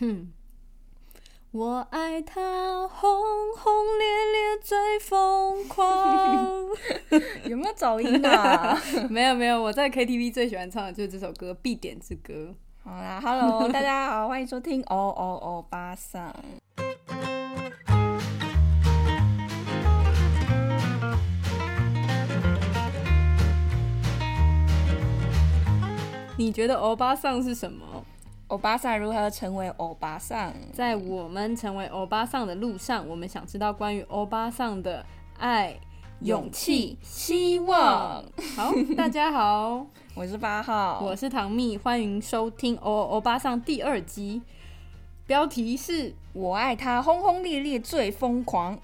哼，我爱他轰轰烈烈最疯狂。有没有走音啊？没有没有，我在 KTV 最喜欢唱的就是这首歌《必点之歌》。好啦，Hello，大家好，欢迎收听哦哦哦巴桑。你觉得欧巴桑是什么？欧巴桑如何成为欧巴桑？在我们成为欧巴桑的路上，我们想知道关于欧巴桑的爱、勇气、希望。好，大家好，我是八号，我是唐蜜，欢迎收听《欧欧巴桑》第二集。标题是我爱他，轰轰烈烈最疯狂。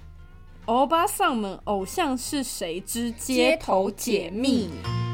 欧巴桑们偶像是谁之街头解密。是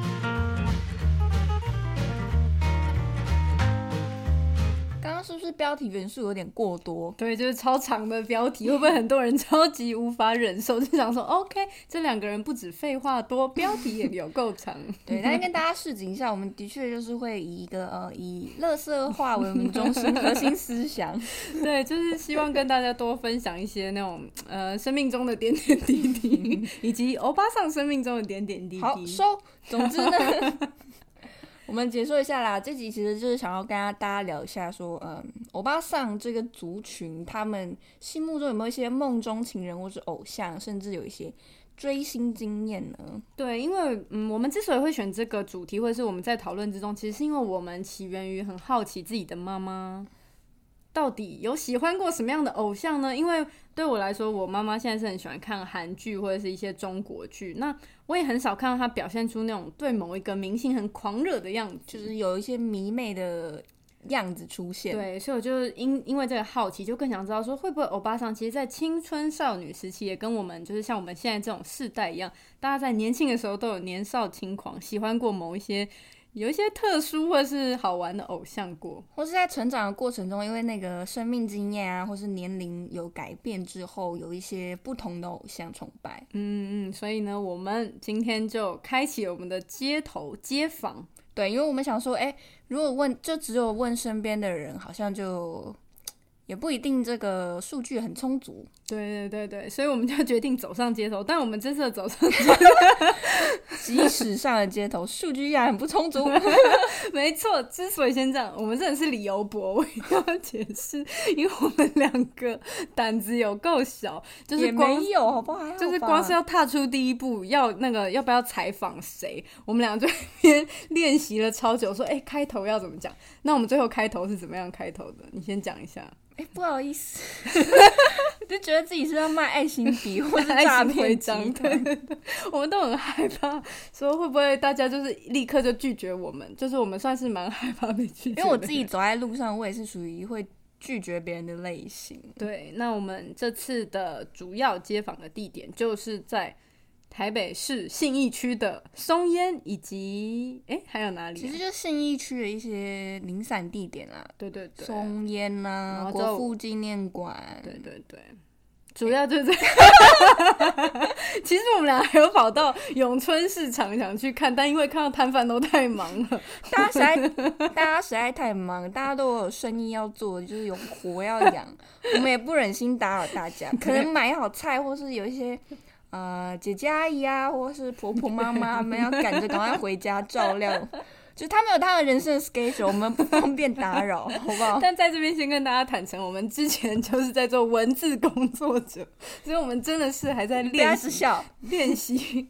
是标题元素有点过多？对，就是超长的标题，会不会很多人超级无法忍受？就想说，OK，这两个人不止废话多，标题也有够长。对，那跟大家示警一下，我们的确就是会以一个呃以乐色化为我们中心核心思想。对，就是希望跟大家多分享一些那种呃生命中的点点滴滴，以及欧巴桑生命中的点点滴滴。好收。总之呢。我们解说一下啦，这集其实就是想要跟大家聊一下，说，嗯，欧巴桑这个族群，他们心目中有没有一些梦中情人，或是偶像，甚至有一些追星经验呢？对，因为，嗯，我们之所以会选这个主题，或者是我们在讨论之中，其实是因为我们起源于很好奇自己的妈妈。到底有喜欢过什么样的偶像呢？因为对我来说，我妈妈现在是很喜欢看韩剧或者是一些中国剧，那我也很少看到她表现出那种对某一个明星很狂热的样子，就是有一些迷妹的样子出现。对，所以我就因因为这个好奇，就更想知道说，会不会欧巴桑其实，在青春少女时期，也跟我们就是像我们现在这种世代一样，大家在年轻的时候都有年少轻狂，喜欢过某一些。有一些特殊或是好玩的偶像过，或是在成长的过程中，因为那个生命经验啊，或是年龄有改变之后，有一些不同的偶像崇拜。嗯嗯，所以呢，我们今天就开启我们的街头街访。对，因为我们想说，哎，如果问，就只有问身边的人，好像就。也不一定这个数据很充足，对对对对，所以我们就决定走上街头。但我们这次走上街头，即使上了街头，数据依然很不充足。没错，之所以先这样，我们真的是理由博，我一定要解释，因为我们两个胆子有够小，就是没有好不好？就是光是要踏出第一步，要那个要不要采访谁，我们两个就边练习了超久，说哎，开头要怎么讲？那我们最后开头是怎么样开头的？你先讲一下。哎，不好意思，就觉得自己是要卖爱心笔 或者诈骗章，对对对，我们都很害怕，说会不会大家就是立刻就拒绝我们？就是我们算是蛮害怕被拒绝，因为我自己走在路上，我也是属于会拒绝别人的类型。对，那我们这次的主要接访的地点就是在。台北市信义区的松烟，以及哎还有哪里？其实就信义区的一些零散地点啦。对对对，松烟呐，国父纪念馆。对对对，主要就是。其实我们俩还有跑到永春市场想去看，但因为看到摊贩都太忙了，大家实在大家实在太忙，大家都有生意要做，就是有活要养，我们也不忍心打扰大家，可能买好菜或是有一些。呃，姐姐阿姨啊，或是婆婆妈妈 们要赶着赶快回家照料，就他们有他们人生的 schedule，我们不方便打扰，好不好？但在这边先跟大家坦诚，我们之前就是在做文字工作者，所以我们真的是还在练习练习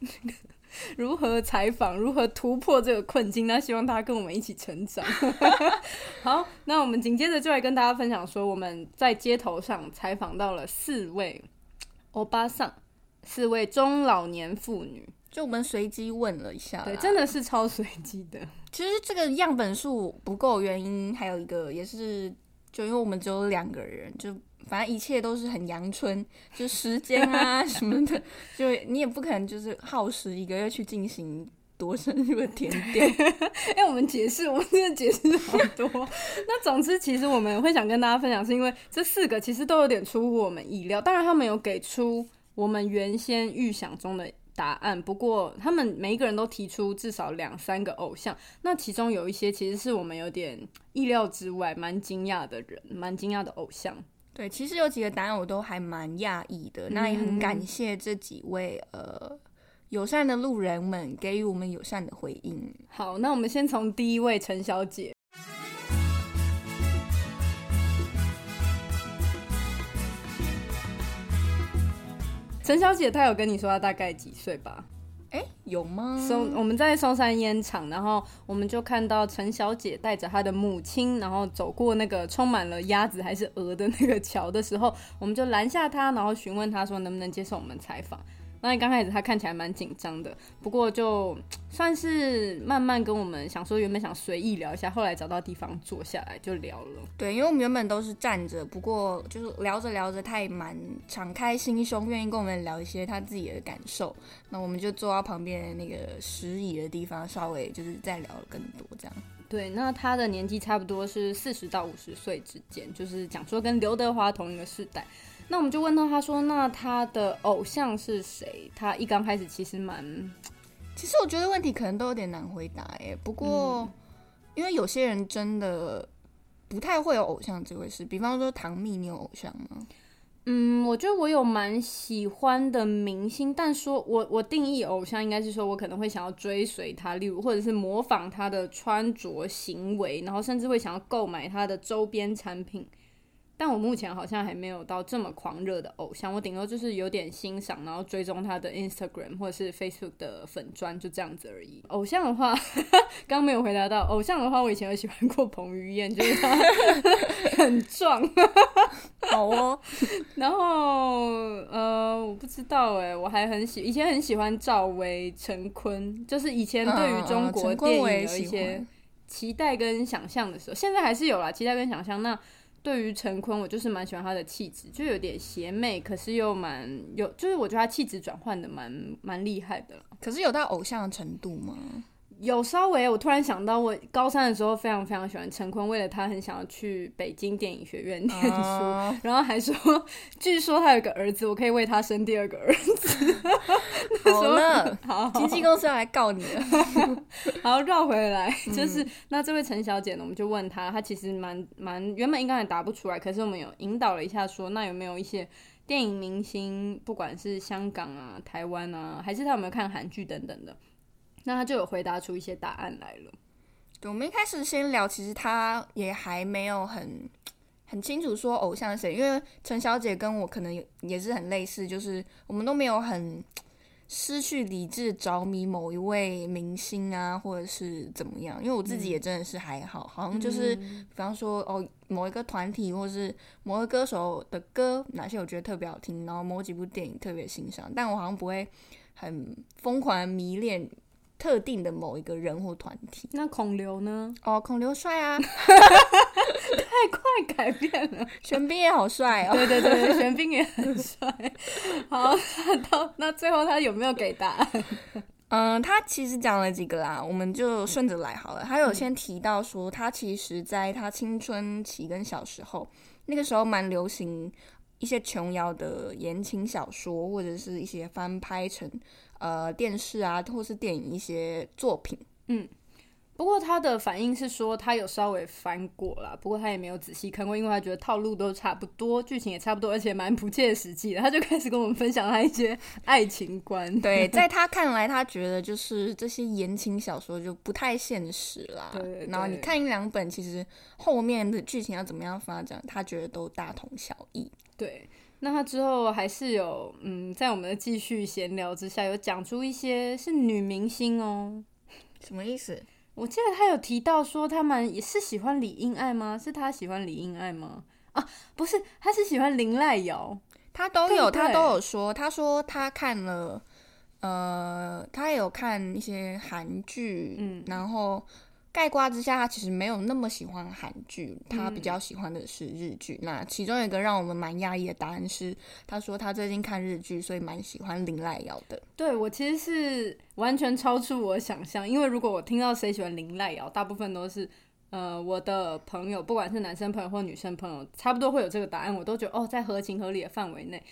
如何采访，如何突破这个困境。那希望大家跟我们一起成长。好，那我们紧接着就来跟大家分享说，我们在街头上采访到了四位欧巴桑。四位中老年妇女，就我们随机问了一下，对，真的是超随机的。其实这个样本数不够，原因还有一个也是，就因为我们只有两个人，就反正一切都是很阳春，就时间啊 什么的，就你也不可能就是耗时一个月去进行多深入的甜点。哎，我们解释，我们真的解释好多。那总之，其实我们会想跟大家分享，是因为这四个其实都有点出乎我们意料，当然他们有给出。我们原先预想中的答案，不过他们每一个人都提出至少两三个偶像，那其中有一些其实是我们有点意料之外、蛮惊讶的人，蛮惊讶的偶像。对，其实有几个答案我都还蛮讶异的，那也很感谢这几位呃友善的路人们给予我们友善的回应。好，那我们先从第一位陈小姐。陈小姐，她有跟你说她大概几岁吧？哎，有吗？松，我们在松山烟厂，然后我们就看到陈小姐带着她的母亲，然后走过那个充满了鸭子还是鹅的那个桥的时候，我们就拦下她，然后询问她说能不能接受我们采访。那刚开始他看起来蛮紧张的，不过就 算是慢慢跟我们想说，原本想随意聊一下，后来找到地方坐下来就聊了。对，因为我们原本都是站着，不过就是聊着聊着，他也蛮敞开心胸，愿意跟我们聊一些他自己的感受。那我们就坐到旁边那个石椅的地方，稍微就是再聊了更多这样。对，那他的年纪差不多是四十到五十岁之间，就是讲说跟刘德华同一个世代。那我们就问到他说：“那他的偶像是谁？”他一刚开始其实蛮……其实我觉得问题可能都有点难回答哎。不过，因为有些人真的不太会有偶像这回事。比方说唐蜜，你有偶像吗？嗯，我觉得我有蛮喜欢的明星，但说我我定义偶像应该是说我可能会想要追随他，例如或者是模仿他的穿着行为，然后甚至会想要购买他的周边产品。但我目前好像还没有到这么狂热的偶像，我顶多就是有点欣赏，然后追踪他的 Instagram 或者是 Facebook 的粉砖，就这样子而已。偶像的话，刚没有回答到。偶像的话，我以前有喜欢过彭于晏，就是他 很壮，好哦。然后呃，我不知道哎，我还很喜，以前很喜欢赵薇、陈坤，就是以前对于中国电影有一些期待跟想象的时候，现在还是有啦，期待跟想象。那对于陈坤，我就是蛮喜欢他的气质，就有点邪魅，可是又蛮有，就是我觉得他气质转换的蛮蛮厉害的。可是有到偶像的程度吗？有稍微，我突然想到，我高三的时候非常非常喜欢陈坤，为了他很想要去北京电影学院念书，然后还说，据说他有个儿子，我可以为他生第二个儿子。好了，好，经纪公司要来告你了。好，绕回来，就是那这位陈小姐呢，我们就问她，她其实蛮蛮原本应该也答不出来，可是我们有引导了一下，说那有没有一些电影明星，不管是香港啊、台湾啊，还是他有没有看韩剧等等的。那他就有回答出一些答案来了。对，我们一开始先聊，其实他也还没有很很清楚说偶像谁，因为陈小姐跟我可能也是很类似，就是我们都没有很失去理智着迷某一位明星啊，或者是怎么样。因为我自己也真的是还好，好像就是比方说哦，某一个团体或者是某个歌手的歌，哪些我觉得特别好听，然后某几部电影特别欣赏，但我好像不会很疯狂迷恋。特定的某一个人或团体，那孔刘呢？哦，孔刘帅啊，太快改变了。玄彬也好帅哦，对对对，玄彬也很帅。好，到那最后他有没有给答案？嗯，他其实讲了几个啦，我们就顺着来好了。他有先提到说，他其实在他青春期跟小时候，那个时候蛮流行一些琼瑶的言情小说，或者是一些翻拍成。呃，电视啊，或是电影一些作品，嗯，不过他的反应是说他有稍微翻过了，不过他也没有仔细看过，因为他觉得套路都差不多，剧情也差不多，而且蛮不切实际的。他就开始跟我们分享他一些爱情观。对，在 他看来，他觉得就是这些言情小说就不太现实啦。对，然后你看一两本，其实后面的剧情要怎么样发展，他觉得都大同小异。对。那他之后还是有，嗯，在我们的继续闲聊之下，有讲出一些是女明星哦，什么意思？我记得他有提到说他们也是喜欢李英爱吗？是他喜欢李英爱吗？啊，不是，他是喜欢林濑瑶，他都有，他都有说，他说他看了，呃，他有看一些韩剧，嗯，然后。盖瓜之下，他其实没有那么喜欢韩剧，他比较喜欢的是日剧。那其中有一个让我们蛮讶异的答案是，他说他最近看日剧，所以蛮喜欢林濑瑶的。对我其实是完全超出我想象，因为如果我听到谁喜欢林濑瑶，大部分都是呃我的朋友，不管是男生朋友或女生朋友，差不多会有这个答案，我都觉得哦，在合情合理的范围内。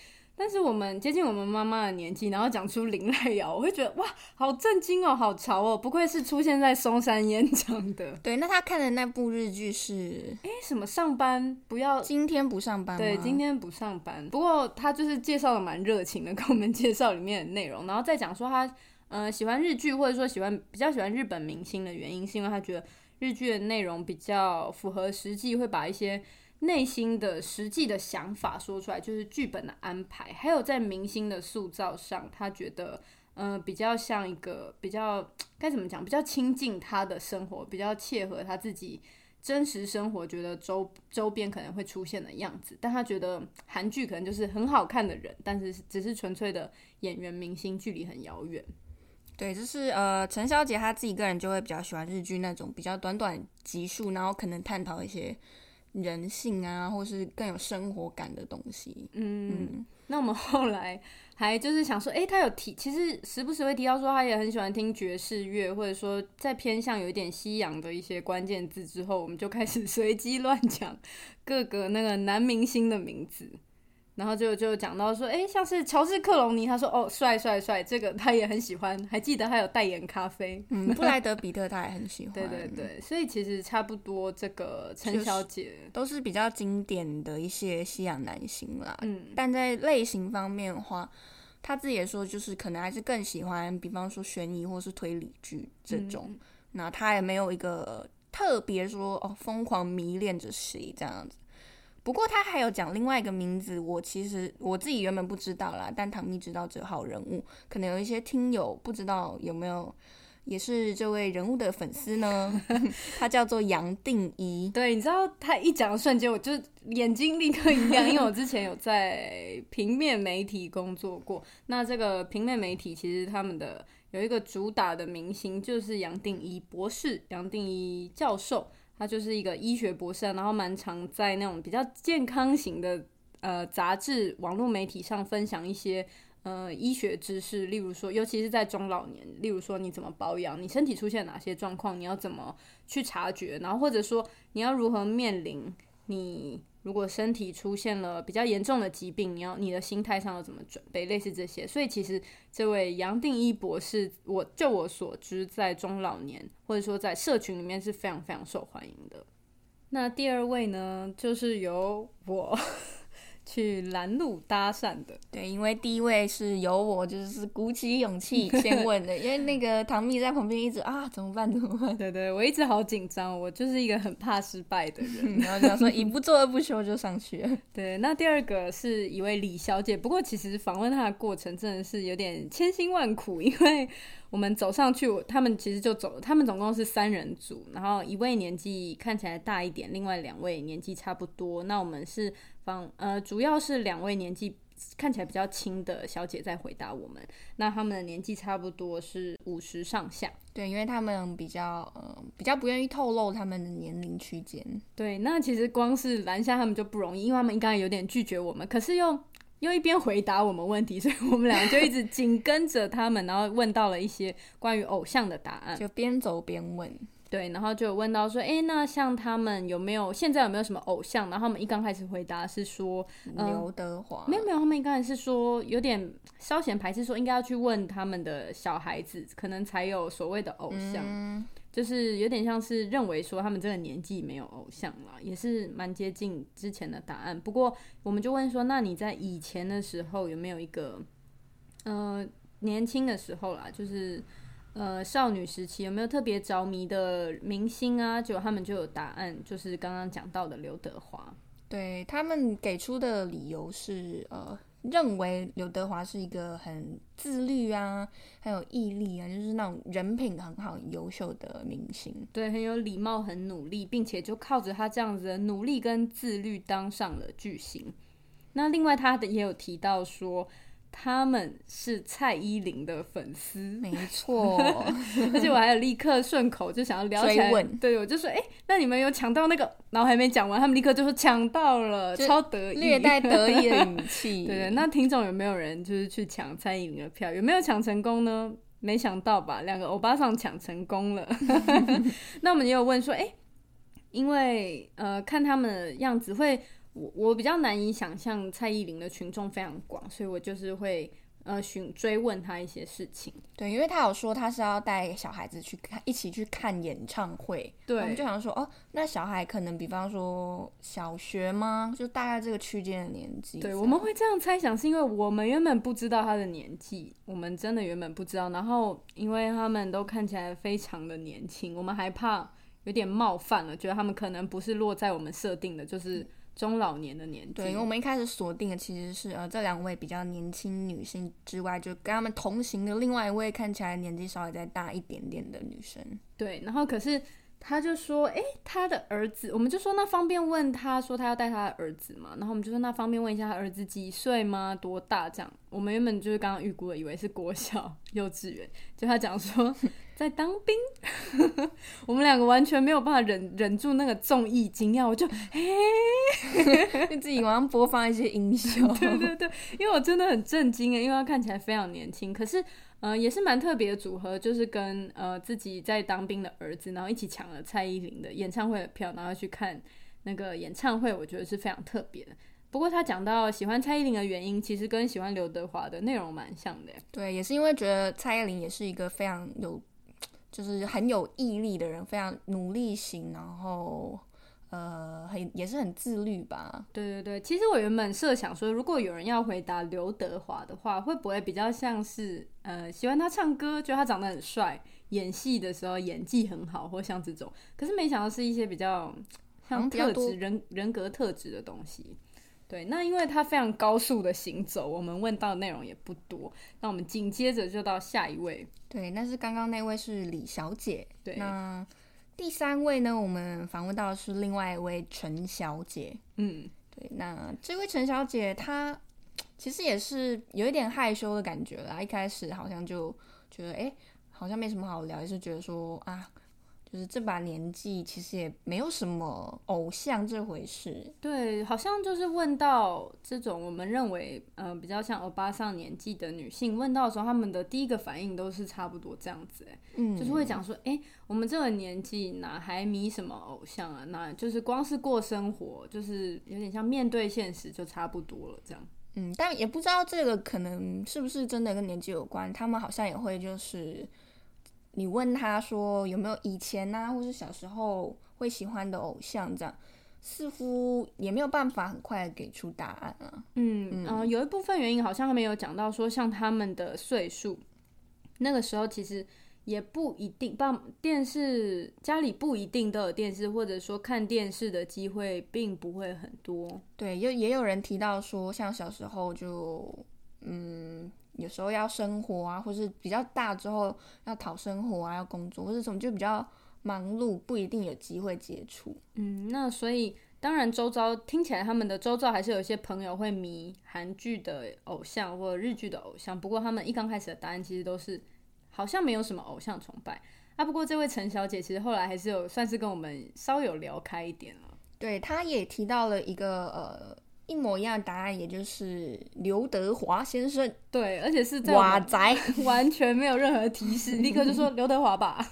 但是我们接近我们妈妈的年纪，然后讲出林濑遥，我会觉得哇，好震惊哦，好潮哦，不愧是出现在松山演讲的。对，那他看的那部日剧是哎什么上班不要今天不上班？对，今天不上班。不过他就是介绍的蛮热情的，跟我们介绍里面的内容，然后再讲说他呃喜欢日剧或者说喜欢比较喜欢日本明星的原因，是因为他觉得日剧的内容比较符合实际，会把一些。内心的实际的想法说出来，就是剧本的安排，还有在明星的塑造上，他觉得，嗯，比较像一个比较该怎么讲，比较亲近他的生活，比较切合他自己真实生活，觉得周周边可能会出现的样子。但他觉得韩剧可能就是很好看的人，但是只是纯粹的演员明星，距离很遥远。对，就是呃，陈小姐她自己个人就会比较喜欢日剧那种比较短短集数，然后可能探讨一些。人性啊，或是更有生活感的东西。嗯，那我们后来还就是想说，哎，他有提，其实时不时会提到说，他也很喜欢听爵士乐，或者说在偏向有一点西洋的一些关键字之后，我们就开始随机乱讲各个那个男明星的名字。然后就就讲到说，哎，像是乔治克隆尼，他说哦，帅帅帅，这个他也很喜欢，还记得他有代言咖啡。嗯，布莱德比特他也很喜欢。对对对，所以其实差不多，这个陈小姐都是比较经典的一些西洋男星啦。嗯，但在类型方面的话，他自己也说，就是可能还是更喜欢，比方说悬疑或是推理剧这种。那他也没有一个特别说哦，疯狂迷恋着谁这样子。不过他还有讲另外一个名字，我其实我自己原本不知道啦，但唐蜜知道这号人物，可能有一些听友不知道有没有，也是这位人物的粉丝呢？他叫做杨定一。对，你知道他一讲的瞬间，我就眼睛立刻一亮，因为我之前有在平面媒体工作过。那这个平面媒体其实他们的有一个主打的明星就是杨定一博士、杨定一教授。他就是一个医学博士，然后蛮常在那种比较健康型的呃杂志、网络媒体上分享一些呃医学知识，例如说，尤其是在中老年，例如说你怎么保养，你身体出现哪些状况，你要怎么去察觉，然后或者说你要如何面临你。如果身体出现了比较严重的疾病，你要你的心态上要怎么准备？类似这些，所以其实这位杨定一博士，我就我所知，在中老年或者说在社群里面是非常非常受欢迎的。那第二位呢，就是由我。去拦路搭讪的，对，因为第一位是由我就是鼓起勇气 先问的，因为那个唐蜜在旁边一直啊怎么办怎么办？对对，我一直好紧张，我就是一个很怕失败的人，然后就说一不做二不休就上去了。对，那第二个是一位李小姐，不过其实访问她的过程真的是有点千辛万苦，因为。我们走上去，他们其实就走了，他们总共是三人组，然后一位年纪看起来大一点，另外两位年纪差不多。那我们是方呃，主要是两位年纪看起来比较轻的小姐在回答我们。那他们的年纪差不多是五十上下，对，因为他们比较呃比较不愿意透露他们的年龄区间。对，那其实光是拦下他们就不容易，因为他们应该有点拒绝我们，可是又。又一边回答我们问题，所以我们两个就一直紧跟着他们，然后问到了一些关于偶像的答案，就边走边问。对，然后就有问到说，哎，那像他们有没有现在有没有什么偶像？然后他们一刚开始回答是说刘德华，没有没有，他们一刚开始是说有点稍显排斥，说应该要去问他们的小孩子，可能才有所谓的偶像。就是有点像是认为说他们这个年纪没有偶像了，也是蛮接近之前的答案。不过我们就问说，那你在以前的时候有没有一个，呃，年轻的时候啦，就是呃少女时期有没有特别着迷的明星啊？就他们就有答案，就是刚刚讲到的刘德华。对他们给出的理由是呃。认为刘德华是一个很自律啊，很有毅力啊，就是那种人品很好、优秀的明星。对，很有礼貌、很努力，并且就靠着他这样子的努力跟自律当上了巨星。那另外，他的也有提到说。他们是蔡依林的粉丝，没错，而且我还有立刻顺口就想要聊起来，对，我就说，哎，那你们有抢到那个？然后还没讲完，他们立刻就说抢到了，超得意，略带得意的语气。对 对，那听众有没有人就是去抢蔡依林的票？有没有抢成功呢？没想到吧，两个欧巴桑抢成功了。那我们也有问说，哎，因为呃，看他们的样子会。我我比较难以想象蔡依林的群众非常广，所以我就是会。呃，询追问他一些事情，对，因为他有说他是要带小孩子去看，一起去看演唱会，对，我们就想说，哦，那小孩可能比方说小学吗？就大概这个区间的年纪。对，我们会这样猜想，是因为我们原本不知道他的年纪，我们真的原本不知道，然后因为他们都看起来非常的年轻，我们还怕有点冒犯了，觉得他们可能不是落在我们设定的，就是。中老年的年纪，对，因为我们一开始锁定的其实是呃这两位比较年轻女性之外，就跟他们同行的另外一位看起来年纪稍微再大一点点的女生。对，然后可是他就说，哎，他的儿子，我们就说那方便问他说他要带他的儿子嘛，然后我们就说那方便问一下他儿子几岁吗？多大？这样，我们原本就是刚刚预估的，以为是国小幼稚园，就他讲说。在当兵，我们两个完全没有办法忍忍住那个综艺惊讶，我就嘿，自己往上播放一些音效。对对对，因为我真的很震惊诶，因为他看起来非常年轻，可是呃也是蛮特别的组合，就是跟呃自己在当兵的儿子，然后一起抢了蔡依林的演唱会的票，然后去看那个演唱会，我觉得是非常特别的。不过他讲到喜欢蔡依林的原因，其实跟喜欢刘德华的内容蛮像的。对，也是因为觉得蔡依林也是一个非常有。就是很有毅力的人，非常努力型，然后呃，很也是很自律吧。对对对，其实我原本设想说，如果有人要回答刘德华的话，会不会比较像是呃，喜欢他唱歌，觉得他长得很帅，演戏的时候演技很好，或像这种。可是没想到是一些比较像特质、人人格特质的东西。对，那因为他非常高速的行走，我们问到的内容也不多。那我们紧接着就到下一位。对，那是刚刚那位是李小姐。对，那第三位呢？我们访问到的是另外一位陈小姐。嗯，对，那这位陈小姐她其实也是有一点害羞的感觉啦。一开始好像就觉得，哎，好像没什么好聊，也是觉得说啊。就是这把年纪，其实也没有什么偶像这回事。对，好像就是问到这种我们认为呃比较像欧巴上年纪的女性，问到的时候，他们的第一个反应都是差不多这样子，哎，嗯，就是会讲说，哎，我们这个年纪哪还迷什么偶像啊？那就是光是过生活，就是有点像面对现实就差不多了这样。嗯，但也不知道这个可能是不是真的跟年纪有关。他们好像也会就是。你问他说有没有以前呐，或是小时候会喜欢的偶像，这样似乎也没有办法很快给出答案啊。嗯嗯，有一部分原因好像还没有讲到，说像他们的岁数，那个时候其实也不一定，帮电视家里不一定都有电视，或者说看电视的机会并不会很多。对，也也有人提到说，像小时候就嗯。有时候要生活啊，或是比较大之后要讨生活啊，要工作或者什么，就比较忙碌，不一定有机会接触。嗯，那所以当然周遭听起来他们的周遭还是有一些朋友会迷韩剧的偶像或日剧的偶像，不过他们一刚开始的答案其实都是好像没有什么偶像崇拜啊。不过这位陈小姐其实后来还是有算是跟我们稍有聊开一点了。对，她也提到了一个呃。一模一样的答案，也就是刘德华先生。对，而且是在瓦宅，完全没有任何提示，立刻就说 刘德华吧。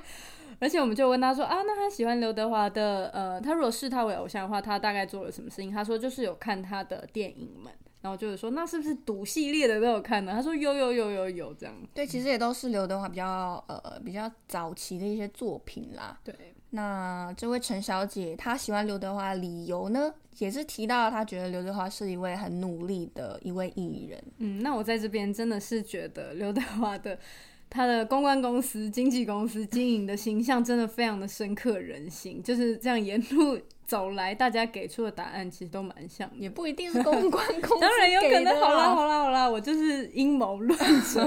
而且我们就问他说啊，那他喜欢刘德华的，呃，他如果视他为偶像的话，他大概做了什么事情？他说就是有看他的电影们，然后就是说那是不是赌系列的都有看呢？他说有有有有有这样。对，其实也都是刘德华比较呃比较早期的一些作品啦。对。那这位陈小姐，她喜欢刘德华的理由呢，也是提到她觉得刘德华是一位很努力的一位艺人。嗯，那我在这边真的是觉得刘德华的他的公关公司、经纪公司经营的形象真的非常的深刻人心，就是这样沿路。走来，大家给出的答案其实都蛮像，也不一定是公关 公司当然有可能。好啦好啦好啦，我就是阴谋论者。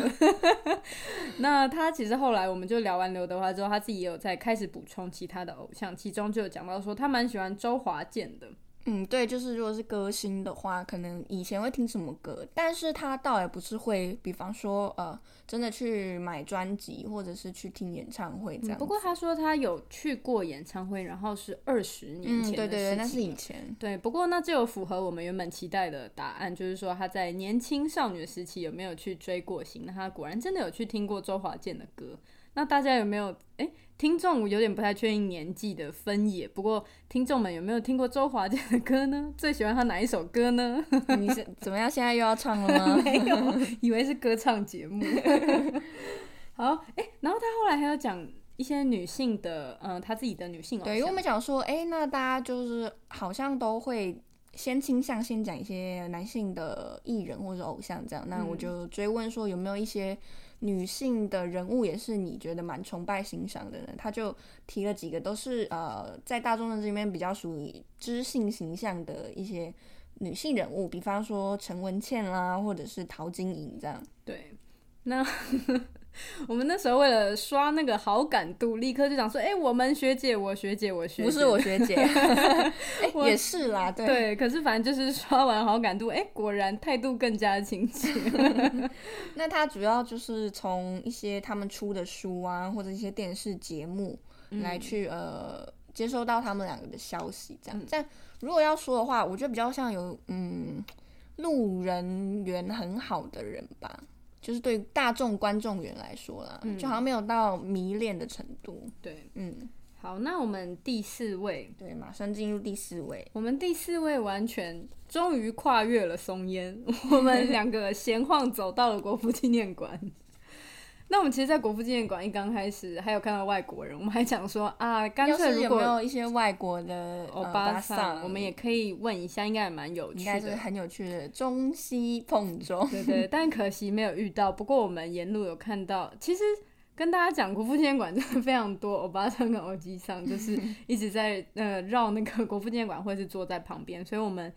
那他其实后来，我们就聊完刘德华之后，他自己也有在开始补充其他的偶像，其中就有讲到说，他蛮喜欢周华健的。嗯，对，就是如果是歌星的话，可能以前会听什么歌，但是他倒也不是会，比方说，呃，真的去买专辑或者是去听演唱会这样。不过他说他有去过演唱会，然后是二十年前的对对对，那是以前。对，不过那就有符合我们原本期待的答案，就是说他在年轻少女时期有没有去追过星？那他果然真的有去听过周华健的歌。那大家有没有？哎，听众有点不太确定年纪的分野。不过听众们有没有听过周华健的歌呢？最喜欢他哪一首歌呢？你是怎么样？现在又要唱了吗？没有，以为是歌唱节目。好，哎，然后他后来还要讲一些女性的，嗯，他自己的女性偶像。对，因为我们讲说，哎，那大家就是好像都会先倾向先讲一些男性的艺人或者偶像这样。那我就追问说，有没有一些女性的人物也是你觉得蛮崇拜欣赏的呢？他就提了几个，都是呃，在大众的这边比较属于知性形象的一些女性人物，比方说陈文茜啦，或者是陶晶莹这样。对，那。我们那时候为了刷那个好感度，立刻就想说：“哎，我们学姐，我学姐，我学姐，不是我学姐，也是啦，对对。可是反正就是刷完好感度，哎，果然态度更加亲切。那他主要就是从一些他们出的书啊，或者一些电视节目来去呃接收到他们两个的消息，这样。但如果要说的话，我觉得比较像有嗯路人缘很好的人吧。”就是对大众观众缘来说啦，就好像没有到迷恋的程度。对，嗯，好，那我们第四位，对，马上进入第四位。我们第四位完全终于跨越了松烟，我们两个闲晃走到了国父纪念馆。那我们其实，在国父纪念馆一刚开始，还有看到外国人，我们还讲说啊，干脆如果有没有一些外国的欧巴桑，我们也可以问一下，应该也蛮有趣，应该是很有趣的中西碰撞。对对，但可惜没有遇到。不过我们沿路有看到，其实跟大家讲，国父纪念馆真的非常多欧巴桑跟欧吉桑，就是 一直在呃绕那个国父纪念馆，或是坐在旁边，所以我们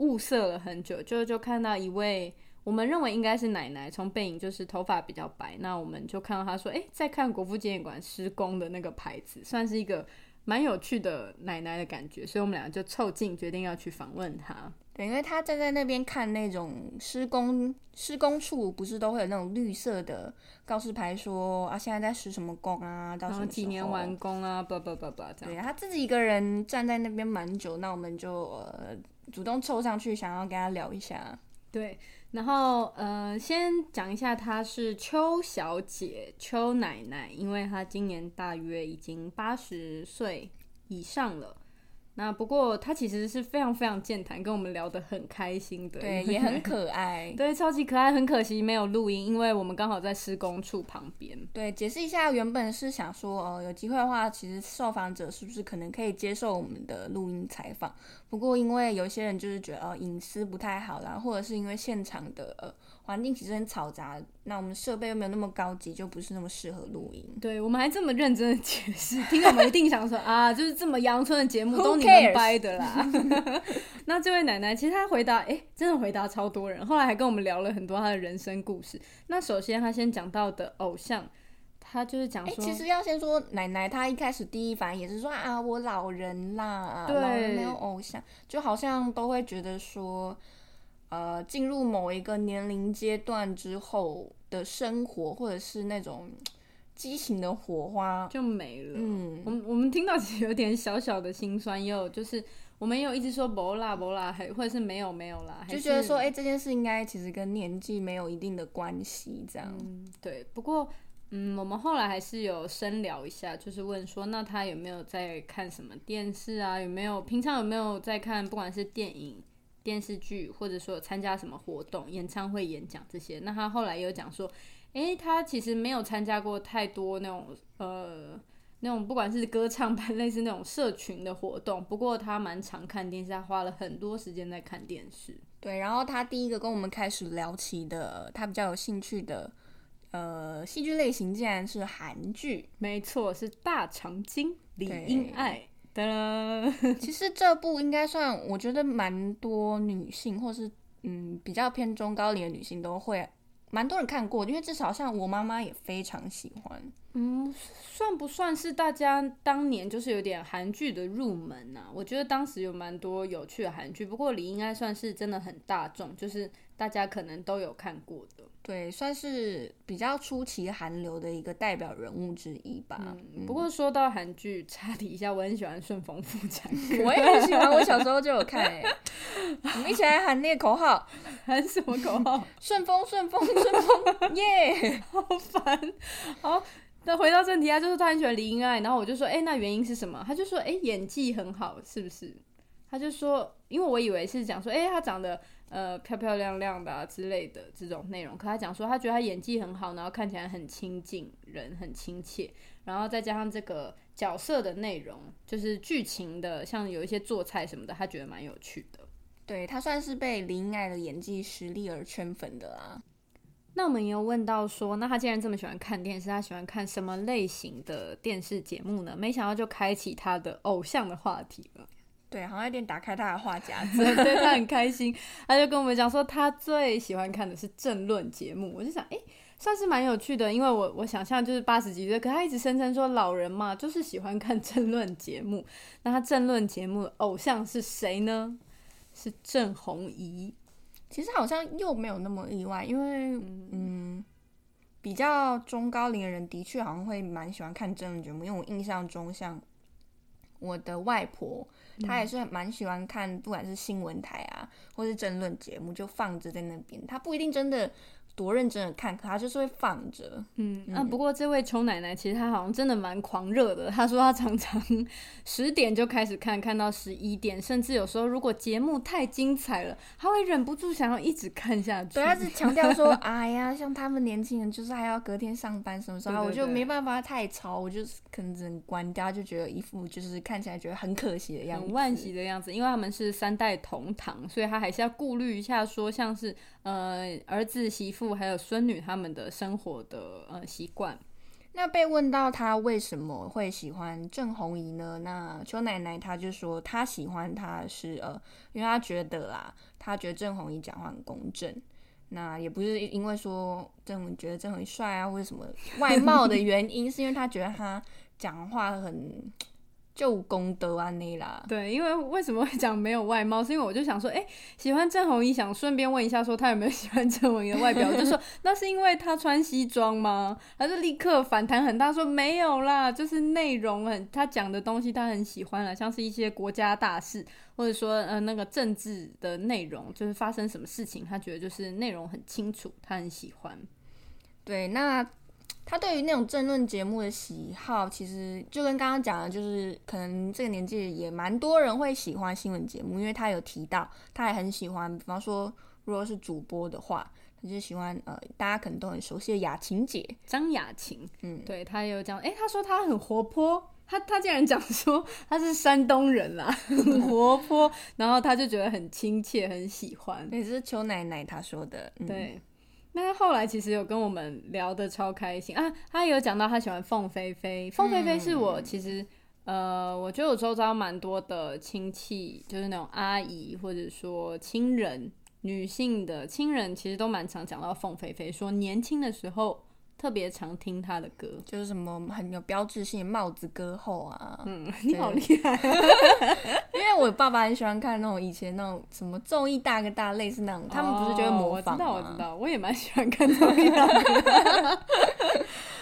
物色了很久，就就看到一位。我们认为应该是奶奶，从背影就是头发比较白，那我们就看到她说：“哎，在看国父纪念馆施工的那个牌子，算是一个蛮有趣的奶奶的感觉。”所以，我们俩就凑近，决定要去访问她。对，因为她站在那边看那种施工施工处，不是都会有那种绿色的告示牌，说啊，现在在施什么工啊，到什么几年完工啊，不不不不这样。对，她自己一个人站在那边蛮久，那我们就呃主动凑上去，想要跟她聊一下。对。然后，呃，先讲一下，她是邱小姐、邱奶奶，因为她今年大约已经八十岁以上了。那不过他其实是非常非常健谈，跟我们聊得很开心的，对，也很 可爱，对，超级可爱。很可惜没有录音，因为我们刚好在施工处旁边。对，解释一下，原本是想说，哦，有机会的话，其实受访者是不是可能可以接受我们的录音采访？不过因为有些人就是觉得，呃，隐私不太好啦，或者是因为现场的呃。环境其实很嘈杂，那我们设备又没有那么高级，就不是那么适合录音。对，我们还这么认真的解释，听众们一定想说 啊，就是这么阳春的节目都你们掰的啦。那这位奶奶其实她回答，哎，真的回答超多人，后来还跟我们聊了很多她的人生故事。那首先她先讲到的偶像，她就是讲说，其实要先说奶奶，她一开始第一反应也是说啊，我老人啦，老人没有偶像，就好像都会觉得说。呃，进入某一个年龄阶段之后的生活，或者是那种激情的火花就没了。嗯，我们我们听到其实有点小小的心酸，也有就是我们也有一直说不啦不啦，还或者是没有没有啦，就觉得说，哎，这件事应该其实跟年纪没有一定的关系，这样。对，不过嗯，我们后来还是有深聊一下，就是问说，那他有没有在看什么电视啊？有没有平常有没有在看，不管是电影。电视剧，或者说参加什么活动、演唱会、演讲这些，那他后来有讲说，诶，他其实没有参加过太多那种呃那种不管是歌唱班类似那种社群的活动，不过他蛮常看电视，他花了很多时间在看电视。对，然后他第一个跟我们开始聊起的，他比较有兴趣的呃戏剧类型，竟然是韩剧，没错，是《大长今》李英爱。其实这部应该算，我觉得蛮多女性，或是嗯比较偏中高龄的女性都会，蛮多人看过，因为至少像我妈妈也非常喜欢。嗯，算不算是大家当年就是有点韩剧的入门呢？我觉得当时有蛮多有趣的韩剧，不过李应该算是真的很大众，就是大家可能都有看过的。对，算是比较出奇韩流的一个代表人物之一吧。不过说到韩剧，插题一下，我很喜欢顺风妇产 科，我也很喜欢，我小时候就有看诶。我们一起来喊那个口号，喊什么口号？顺风顺风顺风耶！好烦。好，那回到正题啊，就是他很喜欢李英爱，然后我就说，哎，那原因是什么？他就说，哎，演技很好，是不是？他就说，因为我以为是讲说，哎，他长得呃漂漂亮亮的啊之类的这种内容，可他讲说，他觉得他演技很好，然后看起来很亲近人，很亲切，然后再加上这个角色的内容，就是剧情的，像有一些做菜什么的，他觉得蛮有趣的。对他算是被林爱的演技实力而圈粉的啦。那我们也有问到说，那他既然这么喜欢看电视，他喜欢看什么类型的电视节目呢？没想到就开启他的偶像的话题了。对，好像有点打开他的话匣子，对他很开心。他就跟我们讲说，他最喜欢看的是政论节目。我就想，哎，算是蛮有趣的，因为我我想象就是八十几岁，可他一直声称说老人嘛，就是喜欢看政论节目。那他政论节目偶像是谁呢？是郑红怡，其实好像又没有那么意外，因为嗯，比较中高龄的人的确好像会蛮喜欢看政论节目，因为我印象中像我的外婆，她也是蛮喜欢看，不管是新闻台啊，或是争论节目，就放着在那边，他不一定真的。多认真的看，可他就是会放着。嗯，啊，不过这位邱奶奶其实她好像真的蛮狂热的。她说她常常 十点就开始看，看到十一点，甚至有时候如果节目太精彩了，她会忍不住想要一直看下去。对，她是强调说，哎呀，像他们年轻人就是还要隔天上班什么时候，我就没办法太吵，我就可能只能关掉，就觉得一副就是看起来觉得很可惜的样子，很惋惜的样子。因为他们是三代同堂，所以他还是要顾虑一下，说像是呃儿子媳妇。还有孙女他们的生活的呃习惯。那被问到他为什么会喜欢郑红怡呢？那邱奶奶她就说，她喜欢她是呃，因为她觉得啦，她觉得郑红怡讲话很公正。那也不是因为说郑红觉得郑红怡帅啊，或者什么外貌的原因，是因为她觉得他讲话很。就功德安尼啦。对，因为为什么会讲没有外貌？是因为我就想说，哎，喜欢郑红怡，想顺便问一下，说他有没有喜欢郑红怡的外表？就说那是因为他穿西装吗？他就立刻反弹很大，说没有啦，就是内容很，他讲的东西他很喜欢了，像是一些国家大事，或者说呃那个政治的内容，就是发生什么事情，他觉得就是内容很清楚，他很喜欢。对，那。他对于那种政论节目的喜好，其实就跟刚刚讲的，就是可能这个年纪也蛮多人会喜欢新闻节目，因为他有提到，他也很喜欢，比方说，如果是主播的话，他就喜欢呃，大家可能都很熟悉的雅琴姐。张雅琴，嗯，对他有讲，哎，他说他很活泼，他他竟然讲说他是山东人啦，很活泼，然后他就觉得很亲切，很喜欢，也是邱奶奶他说的，对。那他后来其实有跟我们聊的超开心啊，他有讲到他喜欢凤飞飞，凤飞飞是我其实呃，我觉得我周遭蛮多的亲戚，就是那种阿姨或者说亲人，女性的亲人，其实都蛮常讲到凤飞飞，说年轻的时候。特别常听他的歌，就是什么很有标志性的帽子歌后啊。嗯，你好厉害。因为我爸爸很喜欢看那种以前那种什么综艺大哥大，类似那种，他们不是就会模仿吗？我知道，我知道，我也蛮喜欢看综艺大哥。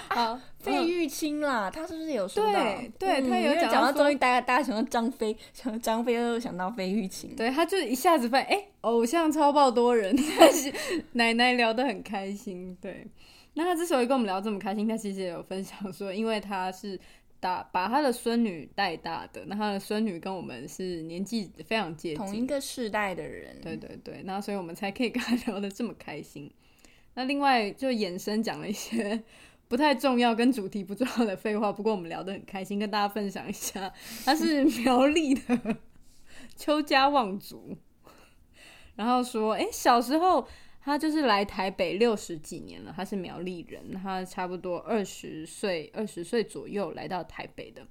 好，费玉清啦，他是不是有说到？对，对他有讲到综艺大哥大，想到张飞，想到张飞又想到费玉清。对，他就一下子发现，哎，偶像超爆多人，但是奶奶聊得很开心。对。那他之所以跟我们聊这么开心，他其实也有分享说，因为他是打把他的孙女带大的，那他的孙女跟我们是年纪非常接近，同一个世代的人，对对对，那所以我们才可以跟他 聊得这么开心。那另外就衍生讲了一些 不太重要跟主题不重要的废话，不过我们聊得很开心，跟大家分享一下，他是苗栗的邱家望族，然后说，哎，小时候。他就是来台北六十几年了，他是苗栗人，他差不多二十岁，二十岁左右来到台北的。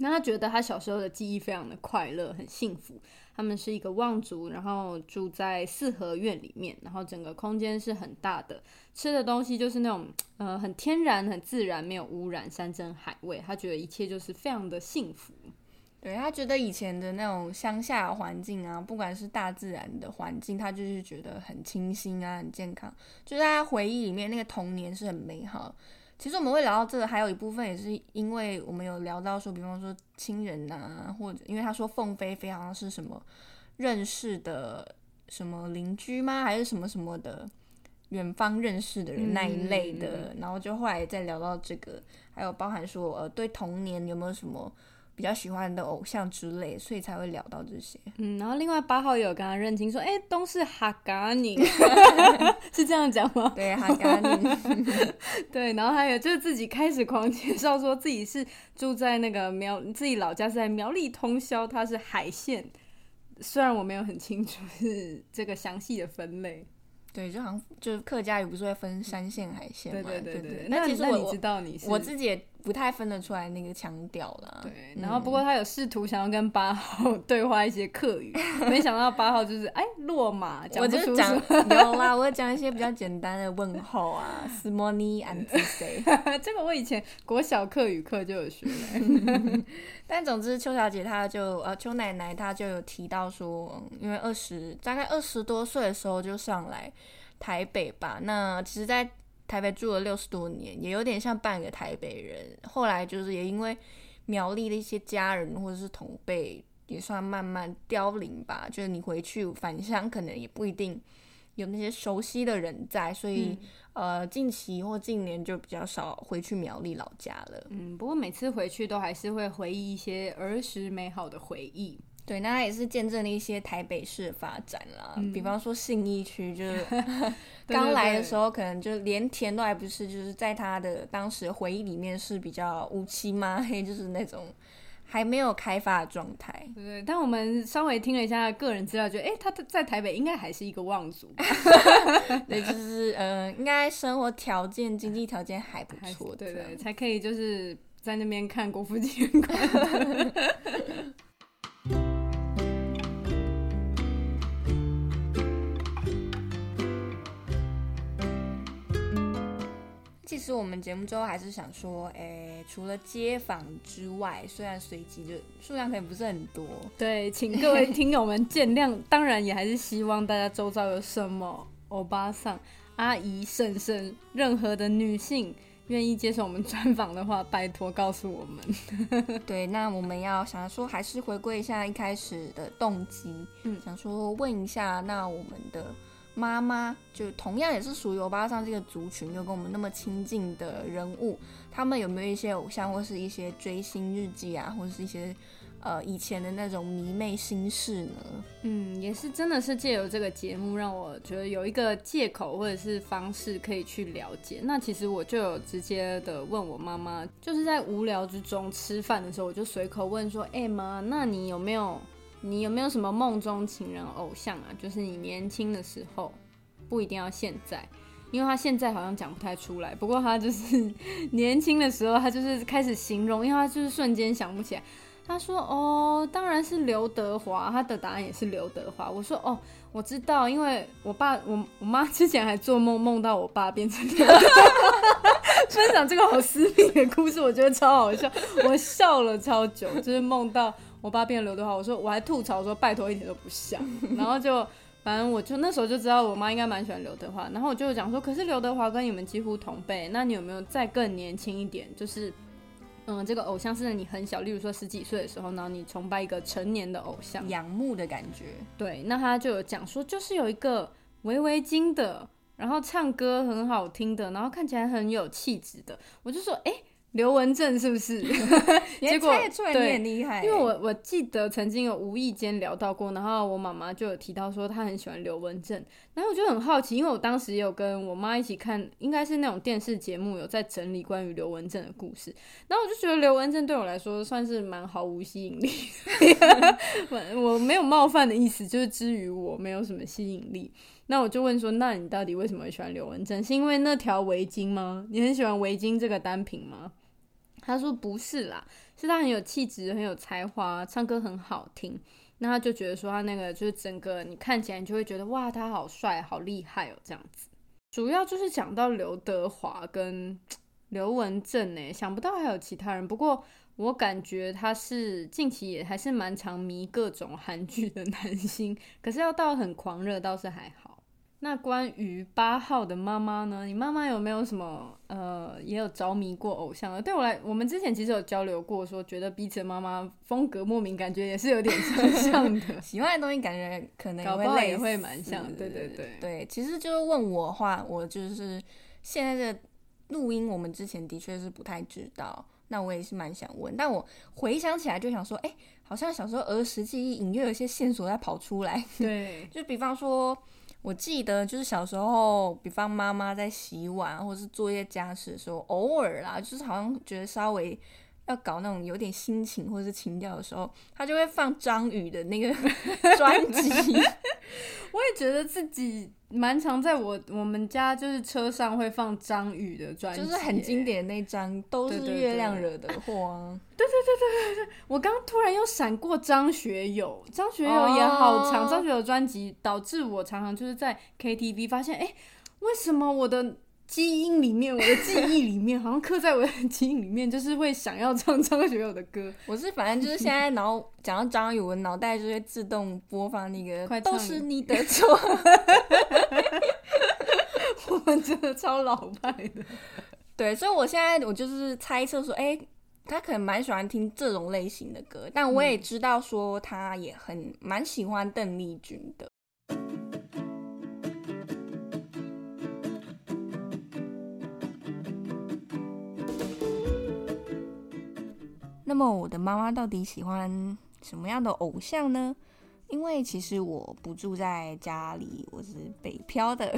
那他觉得他小时候的记忆非常的快乐，很幸福。他们是一个望族，然后住在四合院里面，然后整个空间是很大的，吃的东西就是那种呃很天然、很自然，没有污染，山珍海味。他觉得一切就是非常的幸福。对他觉得以前的那种乡下环境啊，不管是大自然的环境，他就是觉得很清新啊，很健康。就是他回忆里面那个童年是很美好。其实我们会聊到这个，还有一部分也是因为我们有聊到说，比方说亲人啊，或者因为他说凤飞飞好像是什么认识的什么邻居吗，还是什么什么的。远方认识的人那一类的，然后就后来再聊到这个，还有包含说呃对童年有没有什么。比较喜欢的偶像之类，所以才会聊到这些。嗯，然后另外八号也有跟他认清说，哎，都是哈嘎尼，是这样讲吗？对，哈嘎尼。对，然后还有就是自己开始狂介绍说自己是住在那个苗，自己老家是在苗栗通宵，他是海线。虽然我没有很清楚是这个详细的分类。对，就好像就是客家语不是会分山线海线嘛？对对对对。那其实我你知道你是我自己也不太分得出来那个腔调啦。对，然后不过他有试图想要跟八号对话一些客语，没想到八号就是哎落马，我就讲有啦，我讲一些比较简单的问候啊，s m o n i and say，这个我以前国小课语课就有学。但总之，邱小姐她就呃，邱奶奶她就有提到说，因为二十大概二十多岁的时候就上来台北吧。那其实，在台北住了六十多年，也有点像半个台北人。后来就是也因为苗栗的一些家人或者是同辈，也算慢慢凋零吧。就是你回去返乡，可能也不一定有那些熟悉的人在，所以。呃，近期或近年就比较少回去苗栗老家了。嗯，不过每次回去都还是会回忆一些儿时美好的回忆。对，那也是见证了一些台北市的发展啦。比方说信义区，就是刚来的时候，可能就连田都还不是，就是在他的当时回忆里面是比较乌漆嘛黑，就是那种。还没有开发的状态，对。但我们稍微听了一下个人资料，觉得哎，他在台北应该还是一个望族，对，就是呃，应该生活条件、经济条件还不错，对对，才可以就是在那边看国父纪念馆。实我们节目之后还是想说，诶，除了街访之外，虽然随机就数量可能不是很多，对，请各位听友们见谅。当然，也还是希望大家周遭有什么欧巴桑、阿姨、婶婶，任何的女性愿意接受我们专访的话，拜托告诉我们。对，那我们要想说，还是回归一下一开始的动机，嗯，想说问一下，那我们的。妈妈就同样也是属于欧巴桑这个族群，又跟我们那么亲近的人物，他们有没有一些偶像或是一些追星日记啊，或者是一些呃以前的那种迷妹心事呢？嗯，也是真的是借由这个节目，让我觉得有一个借口或者是方式可以去了解。那其实我就有直接的问我妈妈，就是在无聊之中吃饭的时候，我就随口问说：“哎妈，那你有没有？”你有没有什么梦中情人偶像啊？就是你年轻的时候，不一定要现在，因为他现在好像讲不太出来。不过他就是年轻的时候，他就是开始形容，因为他就是瞬间想不起来。他说：“哦，当然是刘德华。”他的答案也是刘德华。我说：“哦，我知道，因为我爸，我我妈之前还做梦梦到我爸变成刘德华。”分享这个好私密的故事，我觉得超好笑，我笑了超久，就是梦到。我爸变刘德华，我说我还吐槽说拜托一点都不像，然后就反正我就那时候就知道我妈应该蛮喜欢刘德华，然后我就讲说，可是刘德华跟你们几乎同辈，那你有没有再更年轻一点？就是嗯，这个偶像是你很小，例如说十几岁的时候，然后你崇拜一个成年的偶像，仰慕的感觉。对，那他就有讲说，就是有一个围围巾的，然后唱歌很好听的，然后看起来很有气质的，我就说，哎。刘文正是不是？结果对，很厉害。因为我我记得曾经有无意间聊到过，然后我妈妈就有提到说她很喜欢刘文正，然后我就很好奇，因为我当时也有跟我妈一起看，应该是那种电视节目，有在整理关于刘文正的故事，然后我就觉得刘文正对我来说算是蛮毫无吸引力，我我没有冒犯的意思，就是至于我没有什么吸引力。那我就问说，那你到底为什么会喜欢刘文正？是因为那条围巾吗？你很喜欢围巾这个单品吗？他说不是啦，是他很有气质，很有才华，唱歌很好听。那他就觉得说他那个就是整个你看起来你就会觉得哇，他好帅，好厉害哦，这样子。主要就是讲到刘德华跟刘文正呢，想不到还有其他人。不过我感觉他是近期也还是蛮常迷各种韩剧的男星，可是要到很狂热倒是还好。那关于八号的妈妈呢？你妈妈有没有什么呃，也有着迷过偶像的？对我来，我们之前其实有交流过，说觉得彼此的妈妈风格莫名感觉也是有点 像的，喜欢的东西感觉可能搞不好也会蛮像。对对对对，其实就是问我话，我就是现在的录音，我们之前的确是不太知道。那我也是蛮想问，但我回想起来就想说，哎，好像小时候儿时记忆隐约有一些线索在跑出来。对，就比方说。我记得就是小时候，比方妈妈在洗碗或是做一些家事的时候，偶尔啦，就是好像觉得稍微要搞那种有点心情或是情调的时候，他就会放张宇的那个 专辑。我也觉得自己蛮常在我我们家就是车上会放张宇的专辑，就是很经典那张，都是月亮惹的祸啊。对对对对对对，我刚突然又闪过张学友，张学友也好长，张学友专辑导致我常常就是在 KTV 发现，哎，为什么我的。基因里面，我的记忆里面，好像刻在我的基因里面，就是会想要唱张学友的歌。我是反正就是现在，然后讲到张宇，我脑袋就会自动播放那个，都是你的错。我们真的超老派的。对，所以我现在我就是猜测说，哎，他可能蛮喜欢听这种类型的歌，但我也知道说他也很蛮喜欢邓丽君的。那么我的妈妈到底喜欢什么样的偶像呢？因为其实我不住在家里，我是北漂的，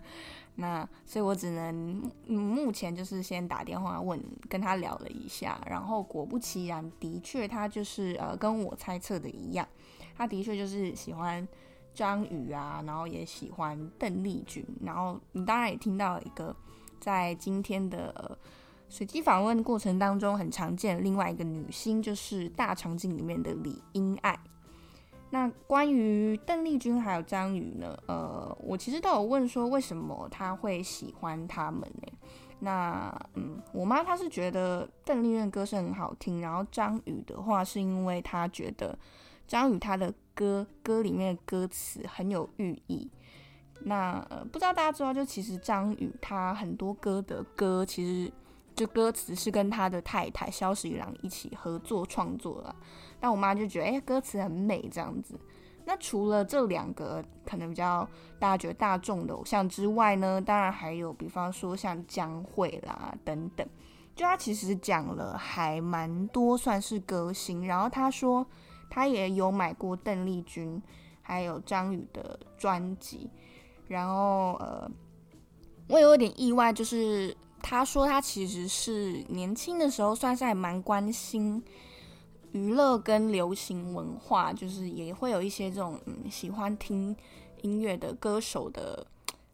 那所以我只能目前就是先打电话问，跟他聊了一下，然后果不其然，的确他就是呃跟我猜测的一样，他的确就是喜欢张宇啊，然后也喜欢邓丽君，然后你当然也听到一个在今天的。随机访问过程当中很常见另外一个女星就是大长今里面的李英爱。那关于邓丽君还有张宇呢？呃，我其实都有问说为什么她会喜欢他们呢？那嗯，我妈她是觉得邓丽君歌声很好听，然后张宇的话是因为她觉得张宇他的歌歌里面的歌词很有寓意。那，不知道大家知道就其实张宇他很多歌的歌其实。就歌词是跟他的太太萧十一郎一起合作创作的，但我妈就觉得，哎，歌词很美这样子。那除了这两个可能比较大家觉得大众的偶像之外呢，当然还有，比方说像江蕙啦等等。就他其实讲了还蛮多，算是歌星。然后他说他也有买过邓丽君还有张宇的专辑。然后呃，我有点意外，就是。他说他其实是年轻的时候算是还蛮关心娱乐跟流行文化，就是也会有一些这种嗯喜欢听音乐的歌手的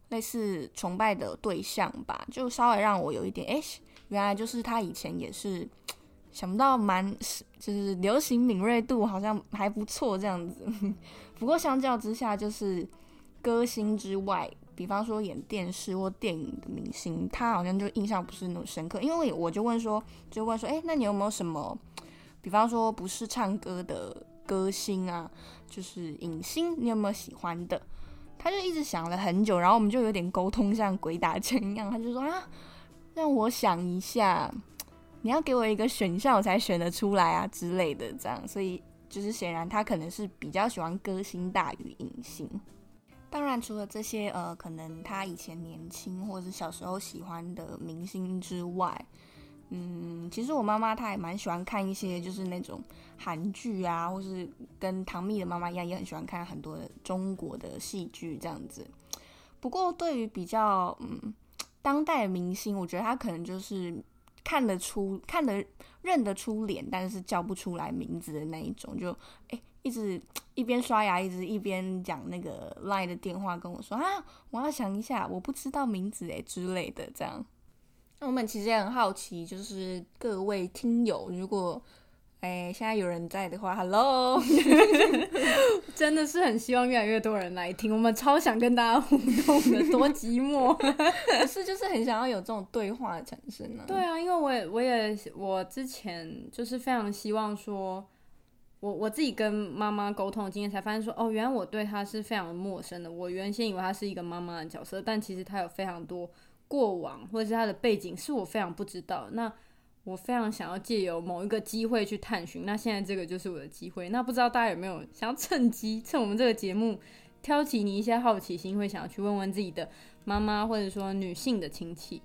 类似崇拜的对象吧，就稍微让我有一点哎，原来就是他以前也是想不到蛮就是流行敏锐度好像还不错这样子，不过相较之下就是歌星之外。比方说演电视或电影的明星，他好像就印象不是那么深刻。因为我就问说，就问说，哎，那你有没有什么，比方说不是唱歌的歌星啊，就是影星，你有没有喜欢的？他就一直想了很久，然后我们就有点沟通，像鬼打墙一样。他就说啊，让我想一下，你要给我一个选项，我才选得出来啊之类的，这样。所以就是显然他可能是比较喜欢歌星大于影星。当然，除了这些，呃，可能他以前年轻或者是小时候喜欢的明星之外，嗯，其实我妈妈她也蛮喜欢看一些，就是那种韩剧啊，或是跟唐蜜的妈妈一样，也很喜欢看很多中国的戏剧这样子。不过，对于比较嗯当代明星，我觉得他可能就是看得出、看得认得出脸，但是叫不出来名字的那一种，就哎。一直一边刷牙，一直一边讲那个 line 的电话跟我说啊，我要想一下，我不知道名字诶之类的这样。那我们其实也很好奇，就是各位听友，如果哎现在有人在的话，Hello，真的是很希望越来越多人来听，我们超想跟大家互动的，多寂寞，可是就是很想要有这种对话的产生呢。对啊，因为我也我也我之前就是非常希望说。我我自己跟妈妈沟通的经验，才发现说，哦，原来我对她是非常陌生的。我原先以为她是一个妈妈的角色，但其实她有非常多过往，或者是她的背景是我非常不知道。那我非常想要借由某一个机会去探寻。那现在这个就是我的机会。那不知道大家有没有想要趁机趁我们这个节目挑起你一些好奇心，会想要去问问自己的妈妈，或者说女性的亲戚。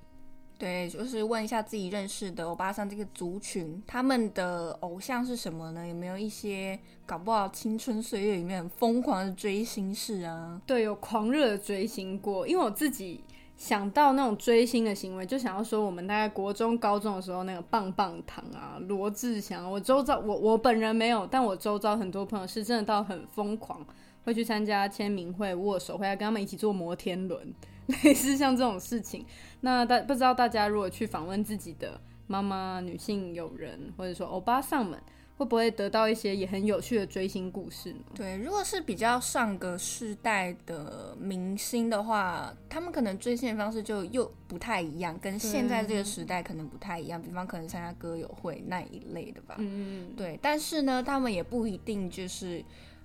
对，就是问一下自己认识的欧巴桑这个族群，他们的偶像是什么呢？有没有一些搞不好青春岁月里面很疯狂的追星事啊？对，有狂热的追星过。因为我自己想到那种追星的行为，就想要说我们大概国中、高中的时候那个棒棒糖啊，罗志祥。我周遭我我本人没有，但我周遭很多朋友是真的到很疯狂，会去参加签名会、握手会，要跟他们一起坐摩天轮。类似像这种事情，那大不知道大家如果去访问自己的妈妈、女性友人，或者说欧巴上们，会不会得到一些也很有趣的追星故事呢？对，如果是比较上个世代的明星的话，他们可能追星的方式就又不太一样，跟现在这个时代可能不太一样。比方可能参加歌友会那一类的吧。嗯嗯。对，但是呢，他们也不一定就是。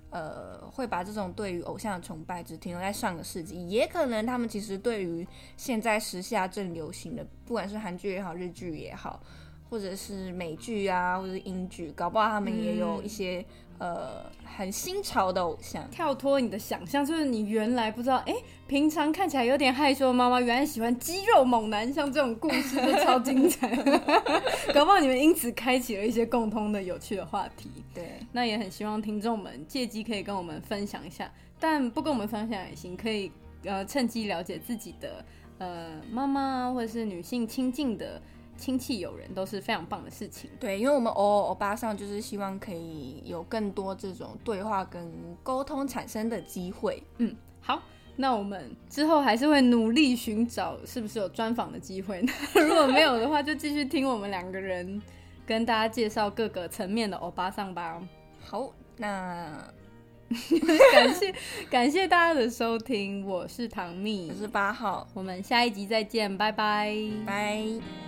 呃，会把这种对于偶像的崇拜只停留在上个世纪，也可能他们其实对于现在时下正流行的，不管是韩剧也好，日剧也好，或者是美剧啊，或者是英剧，搞不好他们也有一些。呃，很新潮的偶像，跳脱你的想象，就是你原来不知道，哎，平常看起来有点害羞的妈妈，原来喜欢肌肉猛男，像这种故事就超精彩。搞不好你们因此开启了一些共通的有趣的话题。对，那也很希望听众们借机可以跟我们分享一下，但不跟我们分享也行，可以呃趁机了解自己的呃妈妈或者是女性亲近的。亲戚友人都是非常棒的事情。对，因为我们欧欧巴上就是希望可以有更多这种对话跟沟通产生的机会。嗯，好，那我们之后还是会努力寻找是不是有专访的机会。如果没有的话，就继续听我们两个人跟大家介绍各个层面的欧巴桑吧。好，那 感谢感谢大家的收听，我是唐蜜，我是八号，我们下一集再见，拜拜，拜。